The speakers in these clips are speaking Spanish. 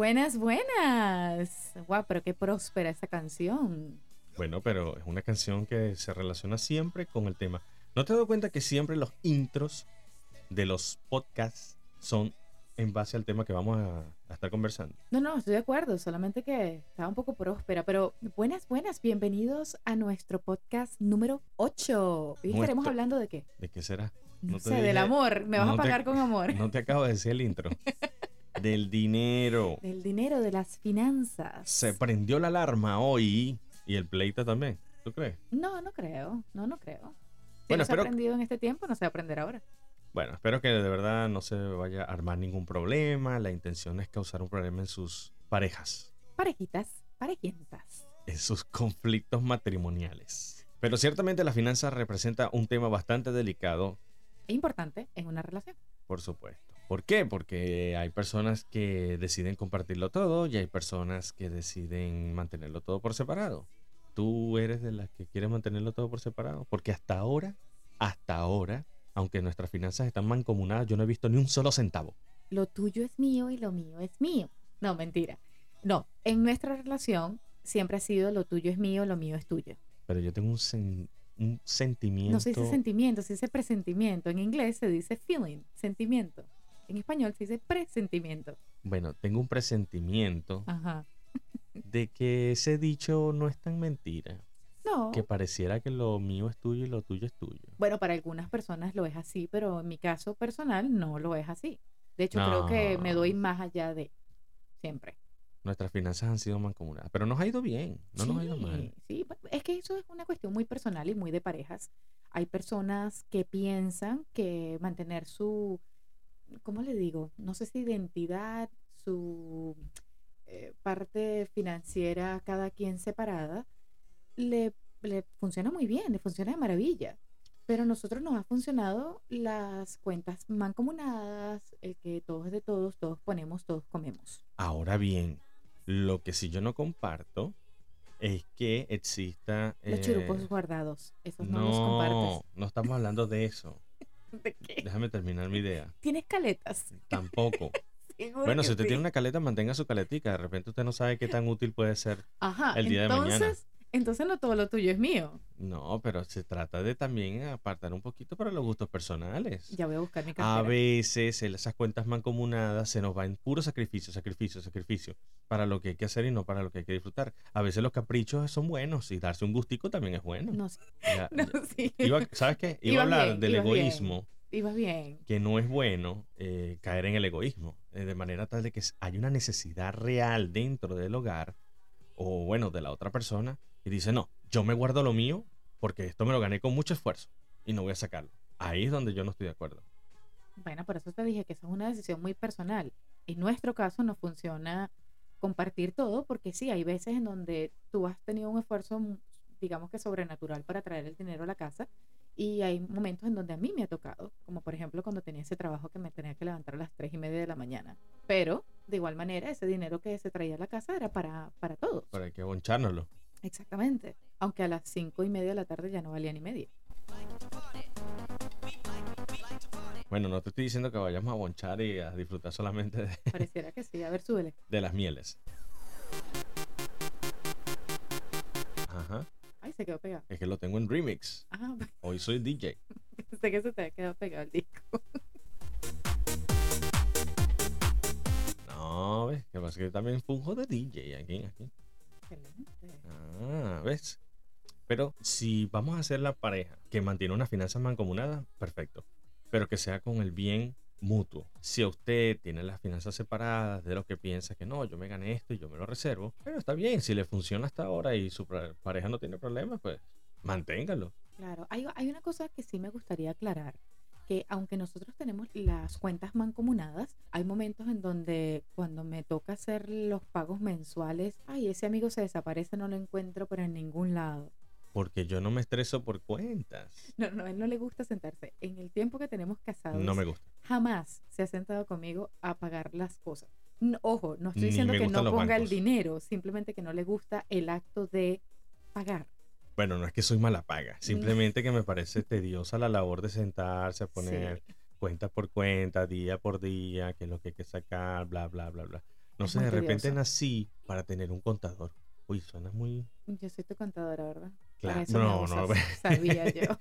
Buenas, buenas. Guau, pero qué próspera esa canción. Bueno, pero es una canción que se relaciona siempre con el tema. ¿No te has dado cuenta que siempre los intros de los podcasts son en base al tema que vamos a, a estar conversando? No, no, estoy de acuerdo, solamente que estaba un poco próspera, pero buenas, buenas, bienvenidos a nuestro podcast número 8. Hoy estaremos hablando de qué? ¿De qué será? No, No te sé, del dije- amor, me vas no a te- pagar con amor. No te acabo de decir el intro. Del dinero. Del dinero, de las finanzas. Se prendió la alarma hoy y el pleito también. ¿Tú crees? No, no creo, no, no creo. Si Bueno, no se ha aprendido en este tiempo, no se va a aprender ahora. Bueno, espero que de verdad no se vaya a armar ningún problema. La intención es causar un problema en sus parejas, Parejitas, parejientas. en sus conflictos matrimoniales. Pero ciertamente la finanza representa un tema bastante delicado, Es importante en una relación. por supuesto. ¿Por qué? Porque hay personas que deciden compartirlo todo y hay personas que deciden mantenerlo todo por separado. Tú eres de las que quieres mantenerlo todo por separado. Porque hasta ahora, hasta ahora, aunque nuestras finanzas están mancomunadas, yo no he visto ni un solo centavo. lo tuyo es mío y lo mío es mío. No, mentira. No, en nuestra relación siempre ha sido lo tuyo es mío, lo mío es tuyo. Pero yo tengo un, sen- un sentimiento. No se dice sentimiento, se dice presentimiento. En inglés se dice feeling, sentimiento. En español se dice presentimiento. Bueno, tengo un presentimiento Ajá. de que ese dicho no es tan mentira. No. Que pareciera que lo mío es tuyo y lo tuyo es tuyo. Bueno, para algunas personas lo es así, pero en mi caso personal no lo es así. De hecho, creo que me doy más allá de siempre. Nuestras finanzas han sido mancomunadas. Pero nos ha ido bien. No nos ha ido mal. Sí, es que eso es una cuestión muy personal y muy de parejas. Hay personas que piensan que mantener su, ¿cómo le digo? No sé si identidad, su eh, parte financiera, cada quien separada, le, le funciona muy bien, le funciona de maravilla. Pero a nosotros nos ha funcionado las cuentas mancomunadas, el que todos es de todos, todos ponemos, todos comemos. Ahora bien, lo que sí yo no comparto es que exista. Los eh, churupos guardados, esos no, los No, compartes. no estamos hablando de eso. ¿De qué? Déjame terminar mi idea. Tienes caletas. Tampoco. Bueno, si usted sí. tiene una caleta, mantenga su caletica. De repente usted no sabe qué tan útil puede ser. Ajá, el día de mañana. entonces no todo lo tuyo es mío. No, pero se trata de también apartar un poquito para los gustos personales. Ya voy a buscar mi A cartera. veces el- esas cuentas mancomunadas se nos va en puro sacrificio, sacrificio, sacrificio, para lo que hay que hacer y no para lo que hay que disfrutar. A veces los caprichos son buenos y darse un gustico también es bueno. No, sé, Ya- no, sí. iba- ¿Sabes qué? Iba a hablar bien, del bien. egoísmo, Ibas bien. que no es bueno eh, caer en el egoísmo, eh, de manera tal de que hay una necesidad real dentro del hogar o bueno, de la otra persona y dice, no, yo me guardo lo mío porque esto me lo gané con mucho esfuerzo y no voy a sacarlo. Ahí es donde yo no estoy de acuerdo. Bueno, por eso te dije que esa es una decisión muy personal. En nuestro caso no funciona compartir todo porque sí, hay veces en donde tú has tenido un esfuerzo, mm, digamos que sobrenatural para traer el dinero a la casa y hay momentos en donde a mí me ha tocado, como por ejemplo cuando tenía ese trabajo que me tenía que levantar a las tres y media de la mañana. Pero de igual manera ese dinero que se traía a la casa era para, para todos. Hay que bonchárnoslo. Exactamente. Aunque a las cinco y media de la tarde ya no valía ni media. Bueno, no te estoy diciendo que vayamos a bonchar y a disfrutar solamente de, Pareciera que sí. A ver, súbele. de las mieles. Ajá. Ay, se quedó pegado. Es que lo tengo en remix. Ajá, Hoy soy DJ. pensé que se te había quedado pegado el disco. No, ves, que pasa que también funjo de DJ aquí, aquí. ¿Ves? Pero si vamos a hacer la pareja que mantiene unas finanzas mancomunadas, perfecto. Pero que sea con el bien mutuo. Si usted tiene las finanzas separadas de lo que piensa que no, yo me gané esto y yo me lo reservo, pero está bien, si le funciona hasta ahora y su pa- pareja no tiene problemas, pues manténgalo. Claro, hay una cosa que sí me gustaría aclarar, que aunque nosotros tenemos las cuentas mancomunadas, hay momentos en donde cuando me toca hacer los pagos mensuales, ay, ese amigo se desaparece, no lo encuentro por en ningún lado. Porque yo no me estreso por cuentas. No, no, a él no le gusta sentarse. En el tiempo que tenemos casados, No me gusta. jamás se ha sentado conmigo a pagar las cosas. No, ojo, no estoy Ni diciendo que no ponga el dinero, simplemente que no le gusta el acto de pagar. Bueno, no es que soy mala paga, simplemente que me parece tediosa la labor de sentarse a poner Sí. cuenta por cuenta, día por día, qué es lo que hay que sacar, bla, bla, bla, bla. No Es sé, de repente nací para tener un contador. Uy, suena muy... Yo soy tu contadora, ¿verdad? Claro, no, no, sabía yo.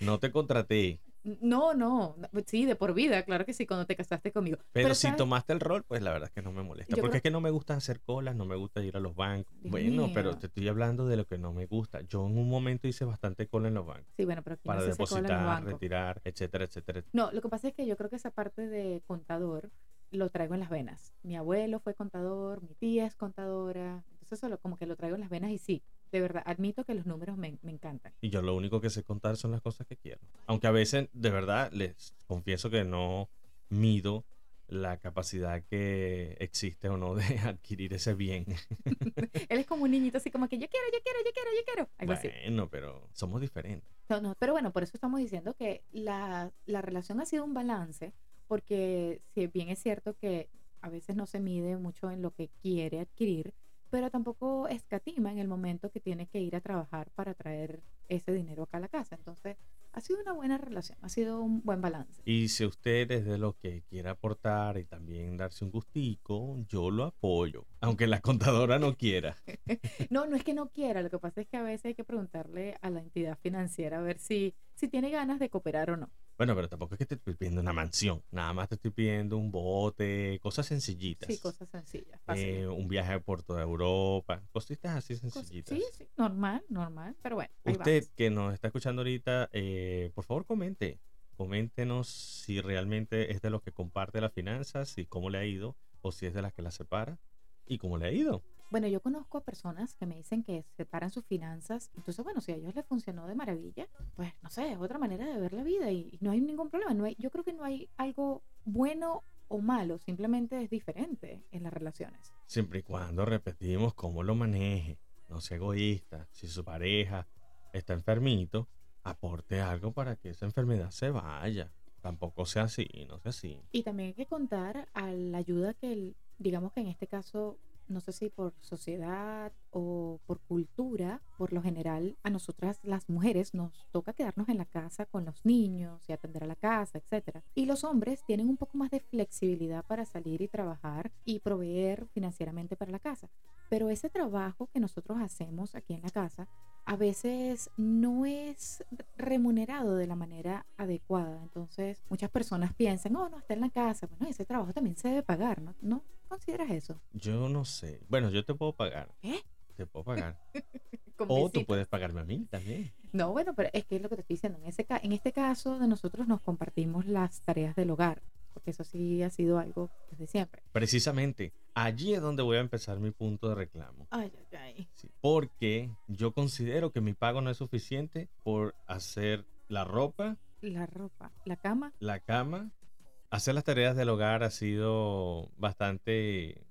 no te contraté. No, no, no, sí, de por vida, claro que sí, cuando te casaste conmigo. Pero, si ¿sabes? tomaste el rol, pues la verdad es que no me molesta. Yo Porque creo- es que no me gusta hacer colas, no me gusta ir a los bancos. Dios bueno, pero te estoy hablando de lo que no me gusta. Yo en un momento hice bastante cola en los bancos. Sí, bueno, pero aquí Para no se hace cola en los depositar, retirar, etcétera, etcétera. No, lo que pasa es que yo creo que esa parte de contador lo traigo en las venas. Mi abuelo fue contador, mi tía es contadora, entonces eso lo, como que lo traigo en las venas y sí, de verdad, admito que los números me, me encantan. Y yo lo único que sé contar son las cosas que quiero. Aunque a veces, de verdad, les confieso que no mido la capacidad que existe o no de adquirir ese bien. Él es como un niñito así como que yo quiero, yo quiero, yo quiero, yo quiero. Algo así. Bueno, pero somos diferentes. No, no, pero bueno, por eso estamos diciendo que la, la relación ha sido un balance, porque si bien es cierto que a veces no se mide mucho en lo que quiere adquirir, pero tampoco escatima en el momento que tiene que ir a trabajar para traer ese dinero acá a la casa. Entonces, ha sido una buena relación, ha sido un buen balance. Y si usted es de lo que quiere aportar y también darse un gustico, yo lo apoyo. Aunque la contadora no quiera. No, no es que no quiera, lo que pasa es que a veces hay que preguntarle a la entidad financiera a ver si, si tiene ganas de cooperar o no. Bueno, pero tampoco es que te estoy pidiendo una mansión. Nada más te estoy pidiendo un bote, cosas sencillitas. Sí, cosas sencillas, Eh, un viaje a Puerto de Europa, cositas así sencillitas. Sí, sí, normal, normal, pero bueno. ahí Usted vamos. que nos está escuchando ahorita, eh, por favor comente. Coméntenos si realmente es de los que comparte las finanzas y cómo le ha ido, o si es de las que las separa y cómo le ha ido. Bueno, yo conozco a personas que me dicen que separan sus finanzas. Entonces, bueno, si a ellos les funcionó de maravilla, pues no sé, es otra manera de ver la vida y, y no hay ningún problema. No hay, yo creo que no hay algo bueno o malo, simplemente es diferente en las relaciones. Siempre y cuando repetimos cómo lo maneje. No sea egoísta. Si su pareja está enfermito, aporte algo para que esa enfermedad se vaya. Tampoco sea así, no sea así. Y también hay que contar a la ayuda que, el- digamos que en este caso, no sé si por sociedad o por cultura, por lo general, a nosotras las mujeres nos toca quedarnos en la casa con los niños y atender a la casa, etcétera. Y los hombres tienen un poco más de flexibilidad para salir y trabajar y proveer financieramente para la casa. Pero ese trabajo que nosotros hacemos aquí en la casa a veces no es remunerado de la manera adecuada. Entonces, muchas personas piensan, oh, no, está en la casa. Bueno, ese trabajo también se debe pagar, ¿no? ¿No consideras eso? Yo no sé. Bueno, yo te puedo pagar. ¿Qué? Te puedo pagar. O tú puedes pagarme a mí también. No, bueno, pero es que es lo que te estoy diciendo. En, ese ca- en este caso de nosotros nos compartimos las tareas del hogar, porque eso sí ha sido algo desde siempre. Precisamente, allí es donde voy a empezar mi punto de reclamo. Ay, ay, ay. Sí, porque yo considero que mi pago no es suficiente por hacer la ropa, La ropa, la cama. la cama. Hacer las tareas del hogar ha sido bastante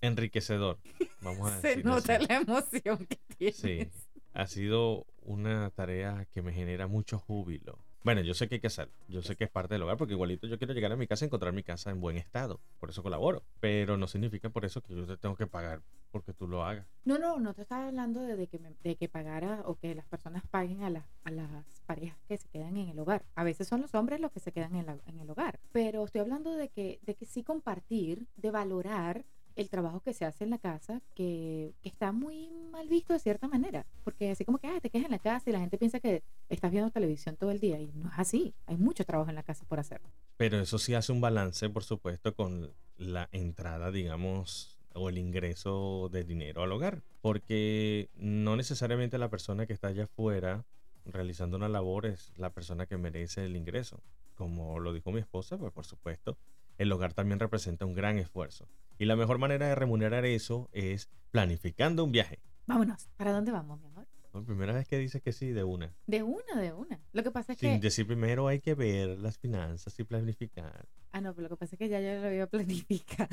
enriquecedor. Vamos a Se nota la emoción que tienes. Sí. Ha sido una tarea que me genera mucho júbilo. Bueno, yo sé que hay que hacerlo. Yo sé que es parte del hogar porque igualito yo quiero llegar a mi casa y encontrar mi casa en buen estado. Por eso colaboro. Pero no significa por eso que yo te tengo que pagar porque tú lo hagas. No, no, no te estaba hablando de, de que, me- de que pagara o que las personas paguen a, las a las parejas que se quedan en el hogar. A veces son los hombres los que se quedan en, la- en el hogar. Pero estoy hablando de que, de que sí compartir, de valorar el trabajo que se hace en la casa, que, está muy mal visto de cierta manera. Porque así como que ah, te quedas en la casa y la gente piensa que estás viendo televisión todo el día. Y no es así. Hay mucho trabajo en la casa por hacer. Pero eso sí hace un balance, por supuesto, con la entrada, digamos, o el ingreso de dinero al hogar. Porque no necesariamente la persona que está allá afuera realizando una labor es la persona que merece el ingreso. Como lo dijo mi esposa, pues por supuesto, el hogar también representa un gran esfuerzo. Y la mejor manera de remunerar eso es planificando un viaje. Vámonos. ¿Para dónde vamos, mi amor? La primera vez que dices que sí, de una. De una, de una. Lo que pasa es Sin que... decir primero hay que ver las finanzas y planificar. Ah, no, pero lo que pasa es que ya yo lo había planificado.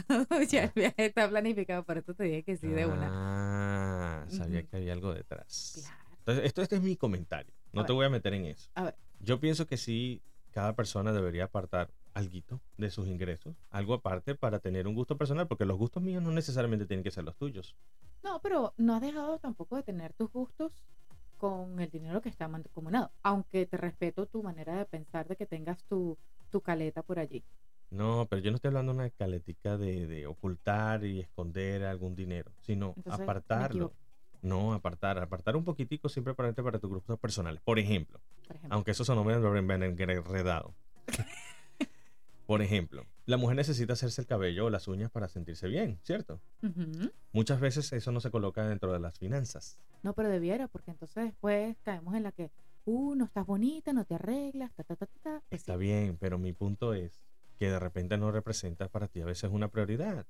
ya el viaje está planificado, por eso te dije que sí, de una. Ah, sabía que había algo detrás. Claro. Entonces, esto, este es mi comentario. No A te ver. voy a meter en eso. A ver. Yo pienso que sí, cada persona debería apartar algo de sus ingresos, algo aparte para tener un gusto personal, porque los gustos míos no necesariamente tienen que ser los tuyos. No, pero no has dejado tampoco de tener tus gustos con el dinero que está mancomunado. Aunque te respeto tu manera de pensar de que tengas tu, tu caleta por allí. No, pero yo no estoy hablando de una caletica de, de ocultar y esconder algún dinero, sino Entonces, apartarlo. No, apartar, apartar un poquitico siempre para, para tus grupos personales. Por ejemplo, Por ejemplo. aunque eso sonó medio enredado. Por ejemplo, la mujer necesita hacerse el cabello o las uñas para sentirse bien, ¿cierto? Ujú. Muchas veces eso no se coloca dentro de las finanzas. No, pero debiera, porque entonces después caemos en la que, uh, no estás bonita, no te arreglas, ta, ta, ta, ta. Pues Está sí, bien, pero mi punto es que de repente no representa para ti a veces una prioridad.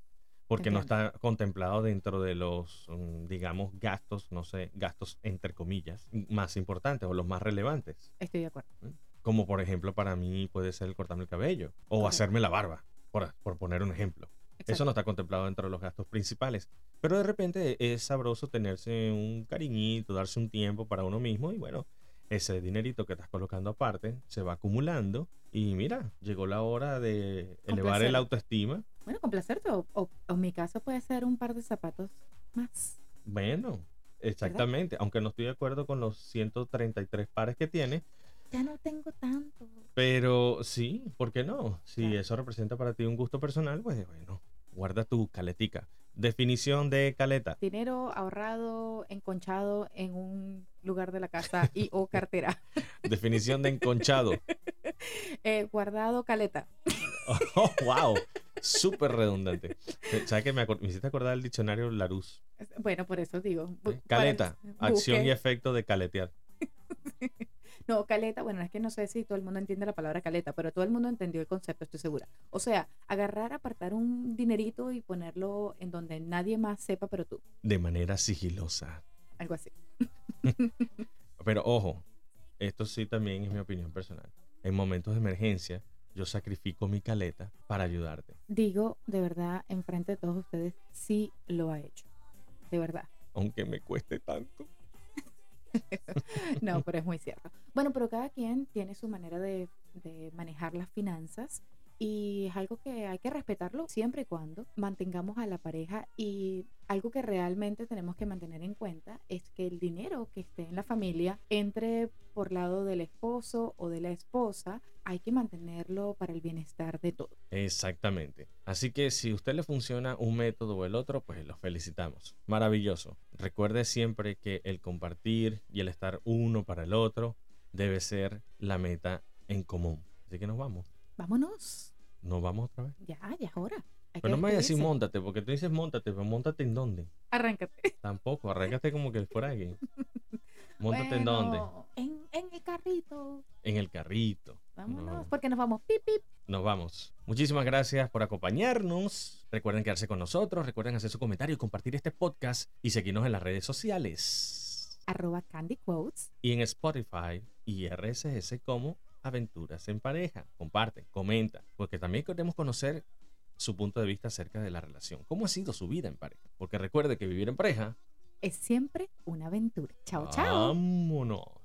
Porque no Entiendo. está contemplado dentro de los, mm, digamos, gastos, no sé, gastos entre comillas, más importantes o los más relevantes. Estoy de acuerdo. Como por ejemplo para mí puede ser el cortarme el cabello o Correcto. hacerme la barba, por, por poner un ejemplo. Eso Exacto. no está contemplado dentro de los gastos principales. Pero de repente es sabroso tenerse un cariñito, darse un tiempo para uno mismo y bueno, ese dinerito que estás colocando aparte se va acumulando y mira, llegó la hora de elevar el autoestima. Bueno, complacerte, o, o, o en mi caso puede ser un par de zapatos más. Bueno, exactamente, aunque no estoy de acuerdo con los 133 pares que tiene, Ya no tengo tanto. pero sí, ¿por qué no? Si Claro. eso representa para ti un gusto personal, pues bueno, guarda tu caletica. Definición de caleta. Dinero ahorrado, enconchado en un lugar de la casa y o cartera. Definición de enconchado. Eh, guardado caleta. Oh, wow. Súper redundante. ¿Sabes que me, me hiciste acordar del diccionario Larousse? Es- Bueno, por eso digo. ¿eh? Caleta, acción y efecto de caletear. No, caleta, bueno, es que no sé si todo el mundo entiende la palabra caleta, pero todo el mundo entendió el concepto, estoy segura. O sea, agarrar, apartar un dinerito y ponerlo en donde nadie más sepa, pero tú. De manera sigilosa. Algo así. Pero ojo, esto sí también es mi opinión personal. En momentos de emergencia, yo sacrifico mi caleta para ayudarte. Digo, de verdad, enfrente de todos ustedes, sí lo ha hecho. De verdad. Aunque me cueste tanto. No, pero es muy cierto. Bueno, pero cada quien tiene su manera de, de manejar las finanzas y es algo que hay que respetarlo siempre y cuando mantengamos a la pareja y algo que realmente tenemos que mantener en cuenta es que el dinero que esté en la familia entre por lado del esposo o de la esposa, hay que mantenerlo para el bienestar de todos. Exactamente. Así que si a usted le funciona un método o el otro, pues los felicitamos. Maravilloso. Recuerde siempre que el compartir y el estar uno para el otro debe ser la meta en común. Así que nos vamos. Vámonos. Nos vamos otra vez. Ya, ya es hora. Hay Pero no me vayas a decir montate, porque tú dices montate, pero montate en dónde. Arráncate. Tampoco, arráncate como que fuera alguien. Montate en dónde. Bueno, En, en el carrito. En el carrito. Vámonos, No. porque nos vamos. Pip, pip. Nos vamos. Muchísimas gracias por acompañarnos. Recuerden quedarse con nosotros, recuerden hacer su comentario y compartir este podcast y seguirnos en las redes sociales. Arroba Candy Quotes. Y en Spotify y RSS como Aventuras en Pareja. Comparte, comenta, porque también queremos conocer su punto de vista acerca de la relación. ¿Cómo ha sido su vida en pareja? Porque recuerde que vivir en pareja... Es siempre una aventura. Chao, chao. Vámonos.